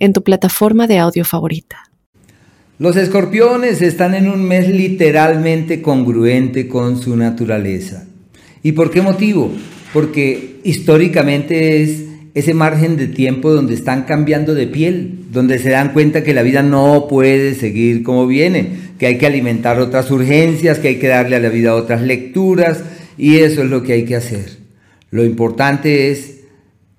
en tu plataforma de audio favorita. Los escorpiones están en un mes literalmente congruente con su naturaleza. ¿Y por qué motivo? Porque históricamente es ese margen de tiempo donde están cambiando de piel, donde se dan cuenta que la vida no puede seguir como viene, que hay que alimentar otras urgencias, que hay que darle a la vida otras lecturas, y eso es lo que hay que hacer. Lo importante es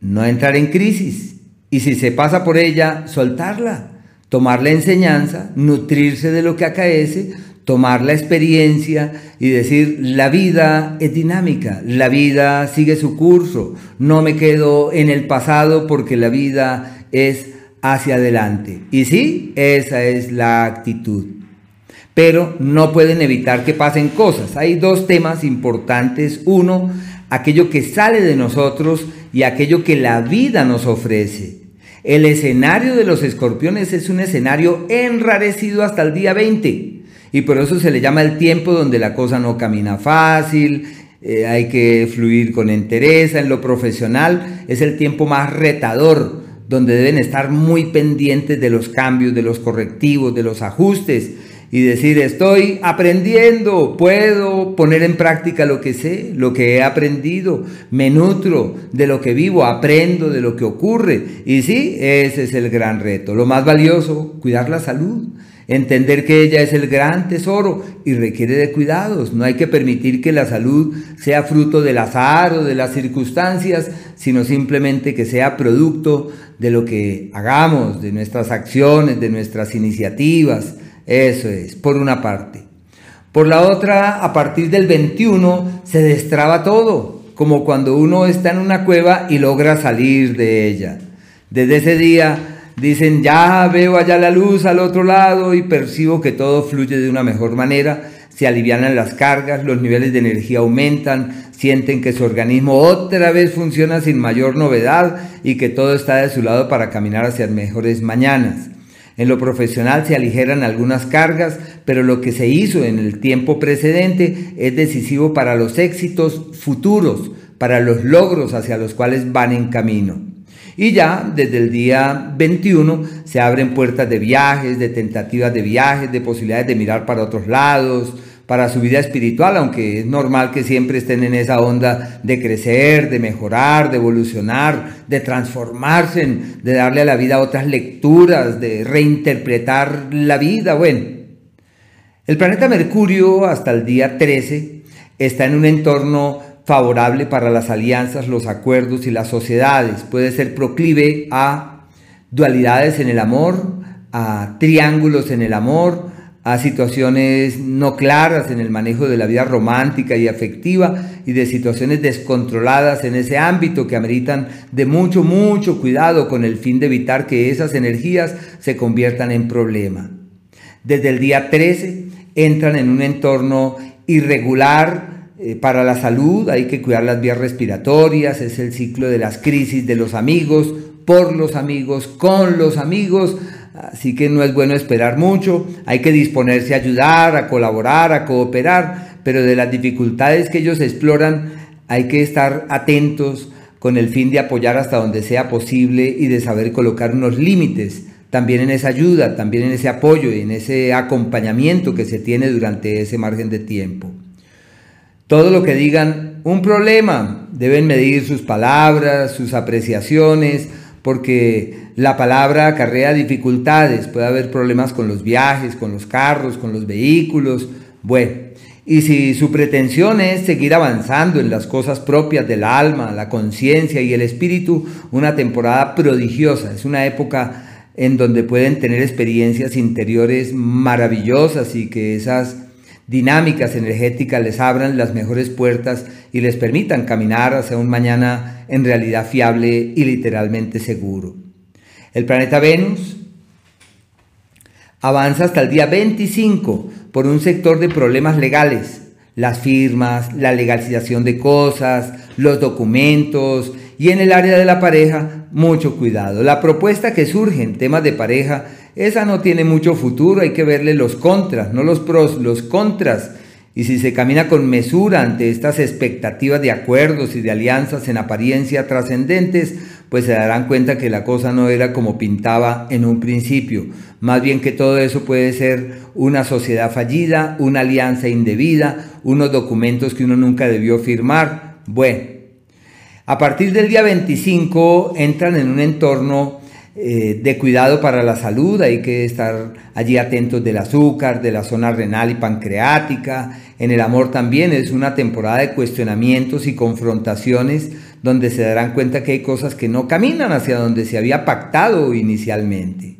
no entrar en crisis, y si se pasa por ella, soltarla, tomar la enseñanza, nutrirse de lo que acaece, tomar la experiencia y decir, la vida es dinámica, la vida sigue su curso, no me quedo en el pasado porque la vida es hacia adelante. Y sí, esa es la actitud. Pero no pueden evitar que pasen cosas. Hay dos temas importantes. Uno, aquello que sale de nosotros y aquello que la vida nos ofrece. El escenario de los escorpiones es un escenario enrarecido hasta el día 20 y por eso se le llama el tiempo donde la cosa no camina fácil, eh, hay que fluir con entereza. En lo profesional, es el tiempo más retador donde deben estar muy pendientes de los cambios, de los correctivos, de los ajustes y decir, estoy aprendiendo, puedo poner en práctica lo que sé, lo que he aprendido, me nutro de lo que vivo, aprendo de lo que ocurre. Y sí, ese es el gran reto. Lo más valioso, cuidar la salud, entender que ella es el gran tesoro y requiere de cuidados. No hay que permitir que la salud sea fruto del azar o de las circunstancias, sino simplemente que sea producto de lo que hagamos, de nuestras acciones, de nuestras iniciativas eso es, por una parte. Por la otra, a partir del 21 se destraba todo, como cuando uno está en una cueva y logra salir de ella. Desde ese día dicen, ya veo allá la luz al otro lado y percibo que todo fluye de una mejor manera, se alivianan las cargas, los niveles de energía aumentan, sienten que su organismo otra vez funciona sin mayor novedad y que todo está de su lado para caminar hacia mejores mañanas. En lo profesional se aligeran algunas cargas, pero lo que se hizo en el tiempo precedente es decisivo para los éxitos futuros, para los logros hacia los cuales van en camino. Y ya desde el día 21 se abren puertas de viajes, de tentativas de viajes, de posibilidades de mirar para otros lados, para su vida espiritual, aunque es normal que siempre estén en esa onda de crecer, de mejorar, de evolucionar, de transformarse, de darle a la vida otras lecturas, de reinterpretar la vida. Bueno, el planeta Mercurio hasta el día 13 está en un entorno favorable para las alianzas, los acuerdos y las sociedades. Puede ser proclive a dualidades en el amor, a triángulos en el amor, a situaciones no claras en el manejo de la vida romántica y afectiva y de situaciones descontroladas en ese ámbito que ameritan de mucho, mucho cuidado con el fin de evitar que esas energías se conviertan en problema. Desde el día 13 entran en un entorno irregular eh, para la salud, hay que cuidar las vías respiratorias, es el ciclo de las crisis de los amigos, por los amigos, con los amigos, Así que no es bueno esperar mucho, hay que disponerse a ayudar, a colaborar, a cooperar, pero de las dificultades que ellos exploran hay que estar atentos con el fin de apoyar hasta donde sea posible y de saber colocar unos límites también en esa ayuda, también en ese apoyo y en ese acompañamiento que se tiene durante ese margen de tiempo. Todo lo que digan un problema, deben medir sus palabras, sus apreciaciones, porque la palabra acarrea dificultades, puede haber problemas con los viajes, con los carros, con los vehículos, bueno, y si su pretensión es seguir avanzando en las cosas propias del alma, la conciencia y el espíritu, una temporada prodigiosa, es una época en donde pueden tener experiencias interiores maravillosas y que esas dinámicas energéticas les abran las mejores puertas y les permitan caminar hacia un mañana en realidad fiable y literalmente seguro. El planeta Venus Avanza hasta el día 25 por un sector de problemas legales, las firmas, la legalización de cosas, los documentos y en el área de la pareja, mucho cuidado. La propuesta que surge en temas de pareja, esa no tiene mucho futuro, hay que verle los contras, no los pros, los contras y si se camina con mesura ante estas expectativas de acuerdos y de alianzas en apariencia trascendentes, pues se darán cuenta que la cosa no era como pintaba en un principio. Más bien que todo eso puede ser una sociedad fallida, una alianza indebida, unos documentos que uno nunca debió firmar. Bueno, a partir del día 25 entran en un entorno eh, de cuidado para la salud, hay que estar allí atentos del azúcar, de la zona renal y pancreática. En el amor también es una temporada de cuestionamientos y confrontaciones donde se darán cuenta que hay cosas que no caminan hacia donde se había pactado inicialmente.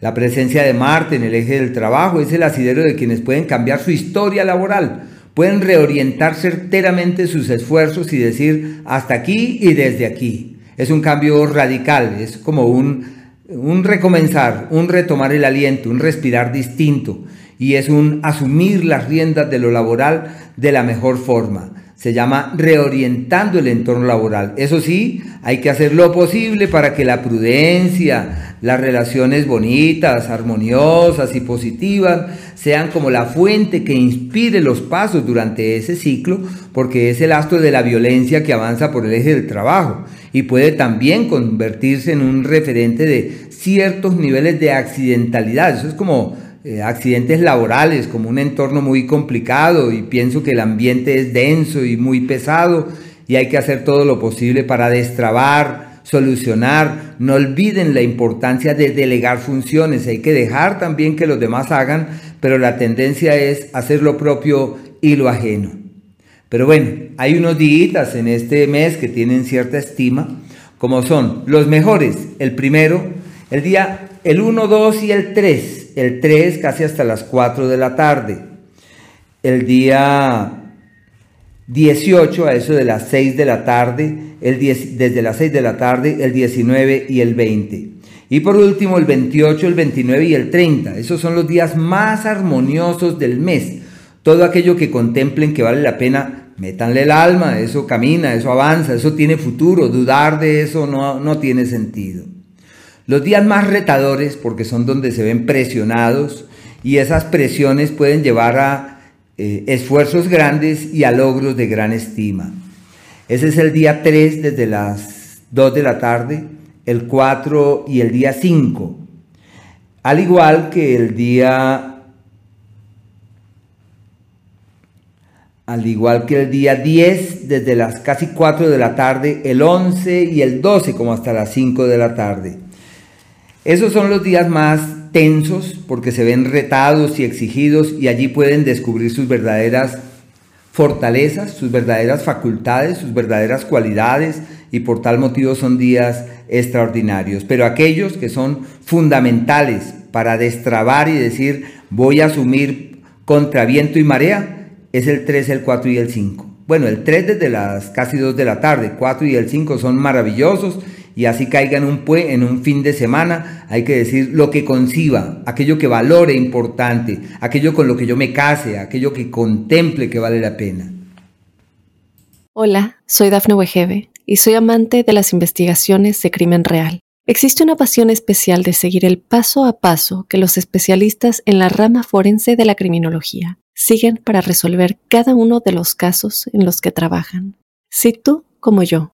La presencia de Marte en el eje del trabajo es el asidero de quienes pueden cambiar su historia laboral, pueden reorientar certeramente sus esfuerzos y decir hasta aquí y desde aquí. Es un cambio radical, es como un, un recomenzar, un retomar el aliento, un respirar distinto y es un asumir las riendas de lo laboral de la mejor forma. Se llama reorientando el entorno laboral. Eso sí, hay que hacer lo posible para que la prudencia, las relaciones bonitas, armoniosas y positivas sean como la fuente que inspire los pasos durante ese ciclo, porque es el astro de la violencia que avanza por el eje del trabajo y puede también convertirse en un referente de ciertos niveles de accidentalidad. Eso es como eh, accidentes laborales, como un entorno muy complicado y pienso que el ambiente es denso y muy pesado y hay que hacer todo lo posible para destrabar, solucionar. No olviden la importancia de delegar funciones, hay que dejar también que los demás hagan, pero la tendencia es hacer lo propio y lo ajeno. Pero bueno, hay unos días en este mes que tienen cierta estima, como son los mejores, el primero, el día el 1, 2 y el 3, el 3 casi hasta las 4 de la tarde, el día 18 a eso de las 6 de la tarde, el 10, desde las 6 de la tarde, el 19 y el 20. Y por último, el 28, el 29 y el 30. Esos son los días más armoniosos del mes. Todo aquello que contemplen que vale la pena métanle el alma, eso camina, eso avanza, eso tiene futuro, dudar de eso no, no tiene sentido. Los días más retadores, porque son donde se ven presionados, y esas presiones pueden llevar a eh, esfuerzos grandes y a logros de gran estima. Ese es el día 3 desde las 2 de la tarde, el 4 y el día 5. Al igual que el día al igual que el día 10 desde las casi 4 de la tarde, el 11 y el 12 como hasta las 5 de la tarde. Esos son los días más tensos porque se ven retados y exigidos y allí pueden descubrir sus verdaderas fortalezas, sus verdaderas facultades, sus verdaderas cualidades y por tal motivo son días extraordinarios. Pero aquellos que son fundamentales para destrabar y decir voy a asumir contra viento y marea, es el 3, el 4 y el 5. Bueno, el 3 desde las casi 2 de la tarde, 4 y el 5 son maravillosos y así caigan un en un fin de semana, hay que decir lo que conciba, aquello que valore importante, aquello con lo que yo me case, aquello que contemple que vale la pena. Hola, soy Dafne Wegebe y soy amante de las investigaciones de crimen real. Existe una pasión especial de seguir el paso a paso que los especialistas en la rama forense de la criminología siguen para resolver cada uno de los casos en los que trabajan. Si tú, como yo,